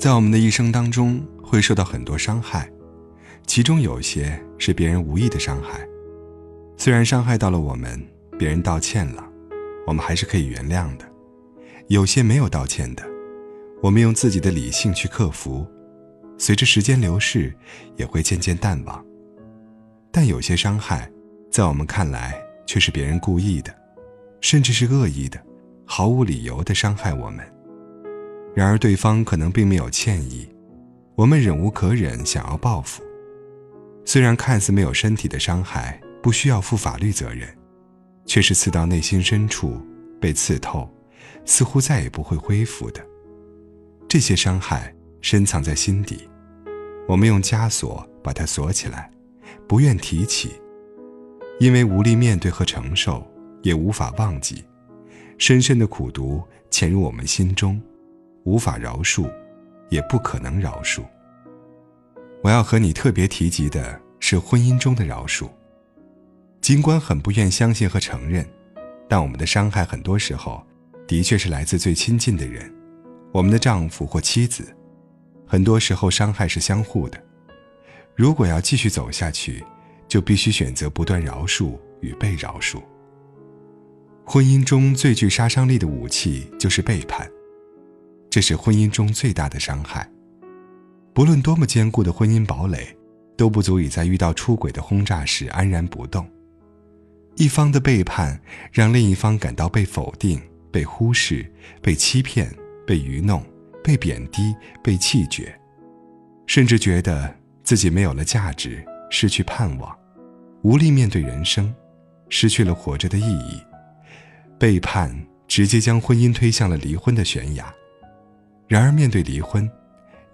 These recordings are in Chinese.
在我们的一生当中，会受到很多伤害，其中有些是别人无意的伤害。虽然伤害到了我们，别人道歉了，我们还是可以原谅的；有些没有道歉的，我们用自己的理性去克服，随着时间流逝，也会渐渐淡忘。但有些伤害，在我们看来却是别人故意的，甚至是恶意的，毫无理由的伤害我们。然而，对方可能并没有歉意，我们忍无可忍，想要报复。虽然看似没有身体的伤害，不需要负法律责任，却是刺到内心深处，被刺透，似乎再也不会恢复的。这些伤害深藏在心底，我们用枷锁把它锁起来，不愿提起，因为无力面对和承受，也无法忘记，深深的苦毒潜入我们心中。无法饶恕，也不可能饶恕。我要和你特别提及的是婚姻中的饶恕。尽管很不愿相信和承认，但我们的伤害很多时候的确是来自最亲近的人，我们的丈夫或妻子。很多时候伤害是相互的。如果要继续走下去，就必须选择不断饶恕与被饶恕。婚姻中最具杀伤力的武器就是背叛。这是婚姻中最大的伤害。不论多么坚固的婚姻堡垒，都不足以在遇到出轨的轰炸时安然不动。一方的背叛让另一方感到被否定、被忽视、被欺骗、被愚弄、被贬低、被弃绝，甚至觉得自己没有了价值，失去盼望，无力面对人生，失去了活着的意义。背叛直接将婚姻推向了离婚的悬崖。然而，面对离婚，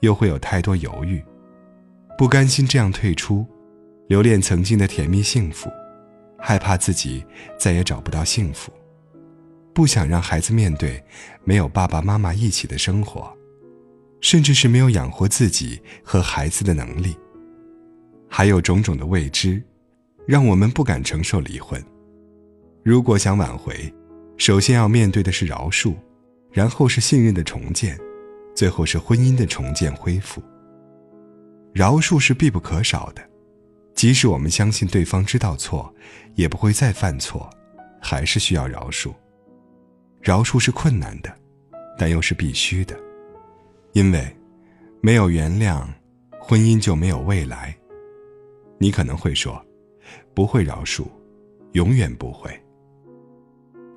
又会有太多犹豫，不甘心这样退出，留恋曾经的甜蜜幸福，害怕自己再也找不到幸福，不想让孩子面对没有爸爸妈妈一起的生活，甚至是没有养活自己和孩子的能力，还有种种的未知，让我们不敢承受离婚。如果想挽回，首先要面对的是饶恕，然后是信任的重建。最后是婚姻的重建恢复。饶恕是必不可少的，即使我们相信对方知道错，也不会再犯错，还是需要饶恕。饶恕是困难的，但又是必须的，因为没有原谅，婚姻就没有未来。你可能会说，不会饶恕，永远不会。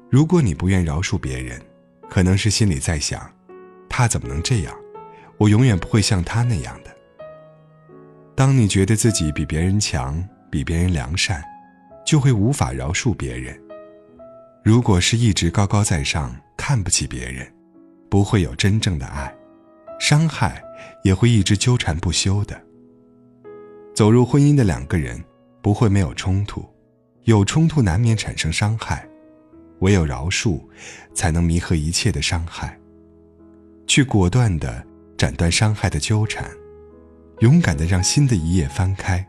如果你不愿饶恕别人，可能是心里在想。他怎么能这样？我永远不会像他那样的。当你觉得自己比别人强，比别人良善，就会无法饶恕别人。如果是一直高高在上，看不起别人，不会有真正的爱，伤害也会一直纠缠不休的。走入婚姻的两个人不会没有冲突，有冲突难免产生伤害，唯有饶恕，才能弥合一切的伤害。去果断地斩断伤害的纠缠，勇敢地让新的一页翻开，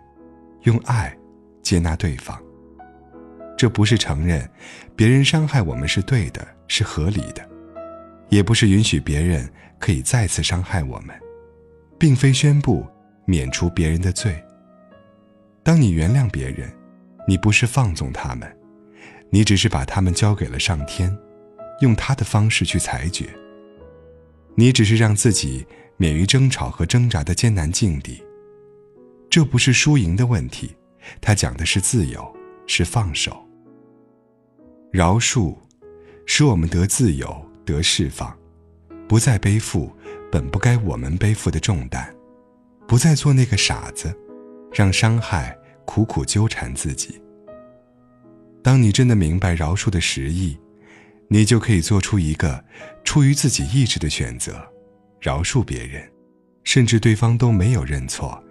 用爱接纳对方。这不是承认别人伤害我们是对的、是合理的，也不是允许别人可以再次伤害我们，并非宣布免除别人的罪。当你原谅别人，你不是放纵他们，你只是把他们交给了上天，用他的方式去裁决。你只是让自己免于争吵和挣扎的艰难境地。这不是输赢的问题，它讲的是自由，是放手。饶恕，使我们得自由，得释放，不再背负本不该我们背负的重担，不再做那个傻子，让伤害苦苦纠缠自己。当你真的明白饶恕的实意。你就可以做出一个出于自己意志的选择，饶恕别人，甚至对方都没有认错，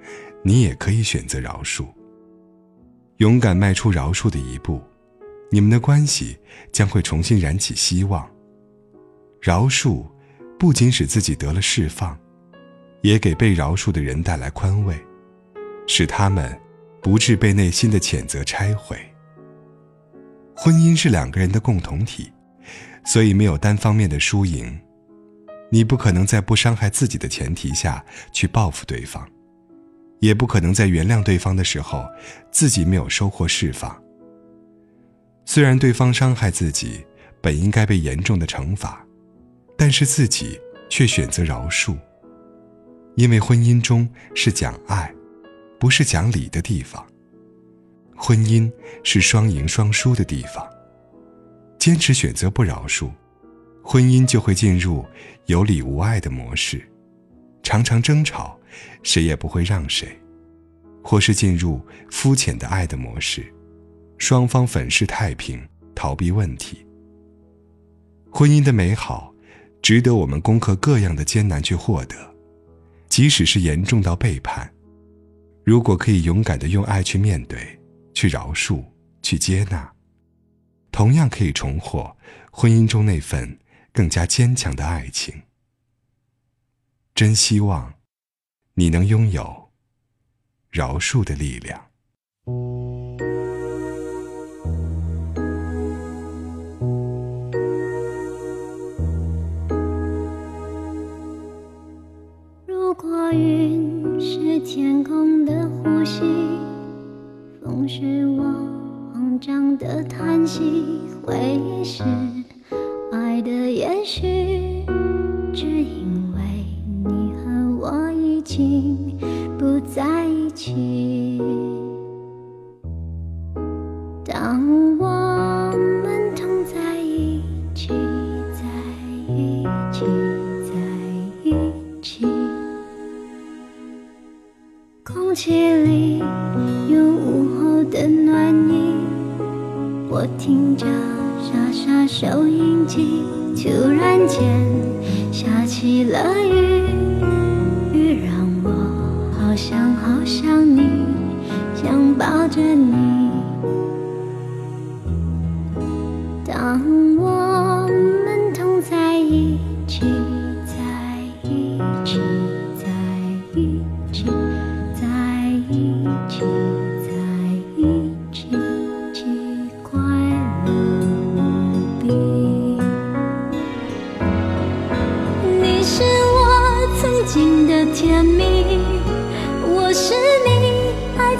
你也可以选择饶恕。勇敢迈出饶恕的一步，你们的关系将会重新燃起希望。饶恕不仅使自己得了释放，也给被饶恕的人带来宽慰，使他们不致被内心的谴责拆毁。婚姻是两个人的共同体。所以没有单方面的输赢，你不可能在不伤害自己的前提下去报复对方，也不可能在原谅对方的时候自己没有收获释放。虽然对方伤害自己，本应该被严重的惩罚，但是自己却选择饶恕。因为婚姻中是讲爱，不是讲理的地方。婚姻是双赢双输的地方。坚持选择不饶恕，婚姻就会进入有理无爱的模式，常常争吵，谁也不会让谁；或是进入肤浅的爱的模式，双方粉饰太平，逃避问题。婚姻的美好，值得我们攻克各样的艰难去获得，即使是严重到背叛，如果可以勇敢的用爱去面对，去饶恕，去接纳。同样可以重获婚姻中那份更加坚强的爱情。真希望你能拥有饶恕的力量。如果云是天空的呼吸，风是我。长的叹息，回忆是爱的延续，只因为你和我已经不在一起。着傻傻收音机，突然间下起了雨，雨让我好想好想你，想抱着你。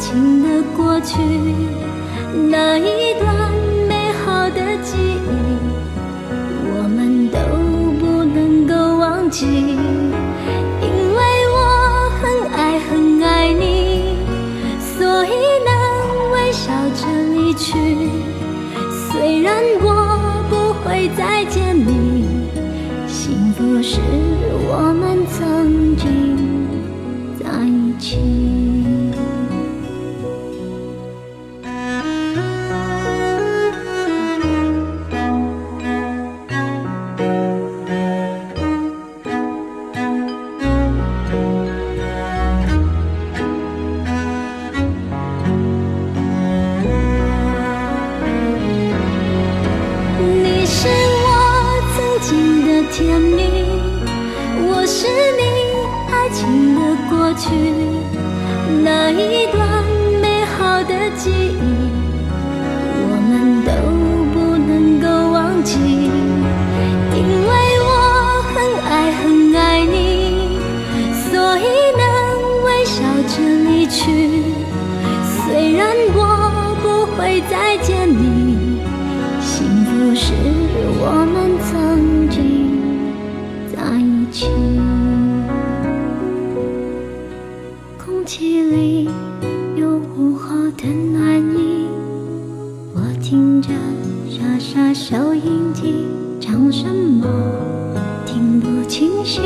情的过去，那一段美好的记忆，我们都不能够忘记，因为我很爱很爱你，所以能微笑着离去。虽然我不会再见你，幸福是我们曾经。在一起去，那一段美好的记忆，我们都不能够忘记，因为我很爱很爱你，所以能微笑着离去。虽然我不会再见的暖意，我听着沙沙收音机，唱什么听不清晰，